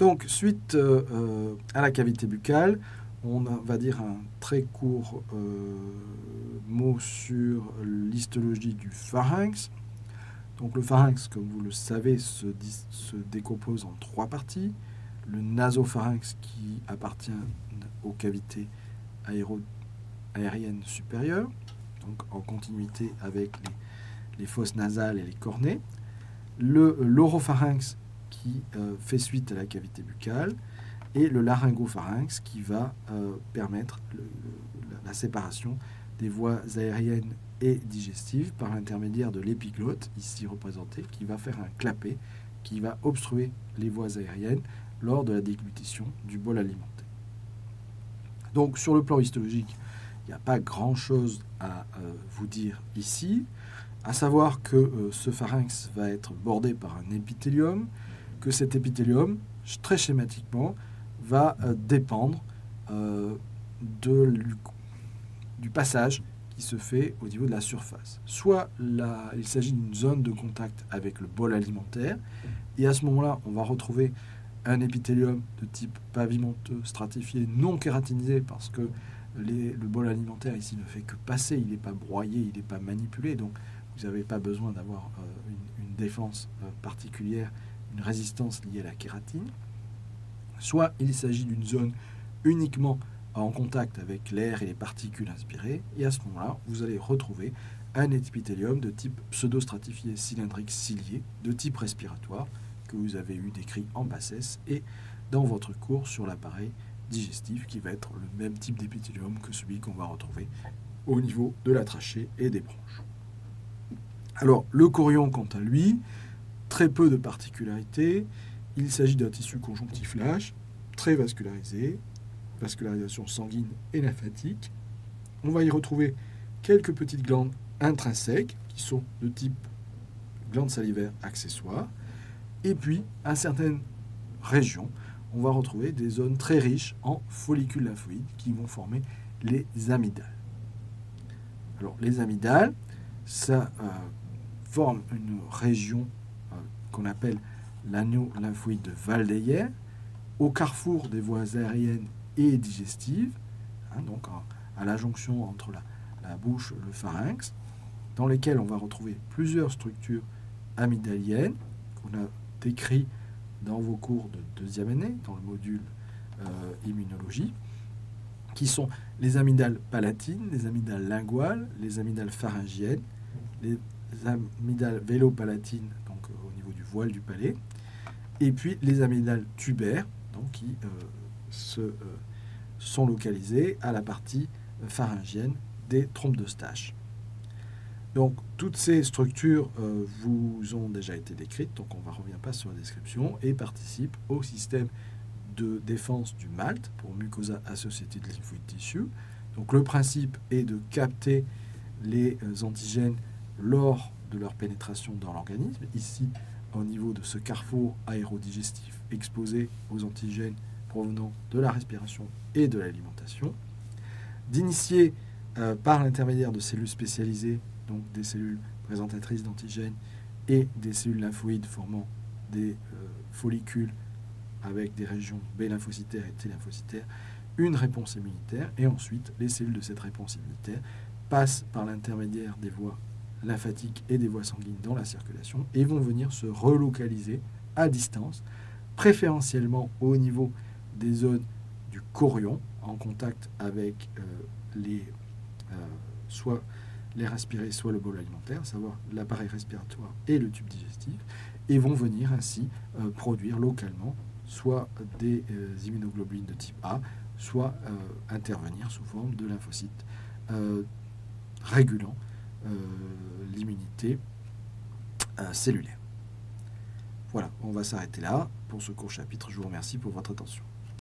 Donc, suite à la cavité buccale, on va dire un très court mot sur l'histologie du pharynx. Donc le pharynx, comme vous le savez, se, se décompose en trois parties. Le nasopharynx qui appartient aux cavités aériennes supérieures, donc en continuité avec les, fosses nasales et les cornées. Le l'oropharynx qui euh, fait suite à la cavité buccale et le laryngopharynx qui va euh, permettre la séparation des voies aériennes et digestives par l'intermédiaire de l'épiglotte, ici représentée, qui va faire un clapet, qui va obstruer les voies aériennes lors de la déglutition du bol alimentaire. Donc sur le plan histologique, il n'y a pas grand-chose à euh, vous dire ici, à savoir que ce pharynx va être bordé par un épithélium, que cet épithélium, très schématiquement, va euh, dépendre de, du passage qui se fait au niveau de la surface. Soit il s'agit d'une zone de contact avec le bol alimentaire, et à ce moment-là, on va retrouver un épithélium de type pavimenteux, stratifié, non kératinisé, parce que le bol alimentaire ici ne fait que passer, il n'est pas broyé, il n'est pas manipulé, donc vous n'avez pas besoin d'avoir euh, une, défense euh, particulière, une résistance liée à la kératine. Soit il s'agit d'une zone uniquement en contact avec l'air et les particules inspirées, et à ce moment-là, vous allez retrouver un épithélium de type pseudostratifié cylindrique cilié, de type respiratoire, que vous avez eu décrit en bassesse et dans votre cours sur l'appareil digestif qui va être le même type d'épithélium que celui qu'on va retrouver au niveau de la trachée et des bronches. Alors, le corion, quant à lui, très peu de particularités. Il s'agit d'un tissu conjonctif lâche, très vascularisé, vascularisation sanguine et lymphatique. On va y retrouver quelques petites glandes intrinsèques qui sont de type glandes salivaires accessoires et puis, à certaines régions, on va retrouver des zones très riches en follicules lymphoïdes qui vont former les amygdales. Alors, les amygdales, ça euh, forme une région qu'on appelle l'anneau lymphoïde de Valdeyer, au carrefour des voies aériennes et digestives, hein, donc à la jonction entre la, bouche et le pharynx, dans lesquelles on va retrouver plusieurs structures amygdaliennes qu'on a décrit dans vos cours de deuxième année, dans le module euh, immunologie, qui sont les amygdales palatines, les amygdales linguales, les amygdales pharyngiennes, les amygdales vélopalatines, donc euh, au niveau du voile du palais, et puis les amygdales tubaires, donc qui euh, se, sont localisées à la partie pharyngienne des trompes de Stache. Donc, toutes ces structures euh, vous ont déjà été décrites, donc on ne revient pas sur la description, et participent au système de défense du MALT pour mucosa associated lymphoid tissue. Donc, le principe est de capter les euh, antigènes lors de leur pénétration dans l'organisme. Ici, au niveau de ce carrefour aérodigestif exposé aux antigènes provenant de la respiration et de l'alimentation. D'initier euh, par l'intermédiaire de cellules spécialisées donc des cellules présentatrices d'antigènes et des cellules lymphoïdes formant des euh, follicules avec des régions B lymphocytaires et T lymphocytaires, une réponse immunitaire, et ensuite les cellules de cette réponse immunitaire passent par l'intermédiaire des voies lymphatiques et des voies sanguines dans la circulation et vont venir se relocaliser à distance, préférentiellement au niveau des zones du corion, en contact avec euh, les euh, soit les respirer soit le bol alimentaire, savoir l'appareil respiratoire et le tube digestif, et vont venir ainsi euh, produire localement soit des immunoglobulines de type A, soit intervenir sous forme de lymphocytes régulant l'immunité cellulaire. Voilà, on va s'arrêter là pour ce court chapitre. Je vous remercie pour votre attention.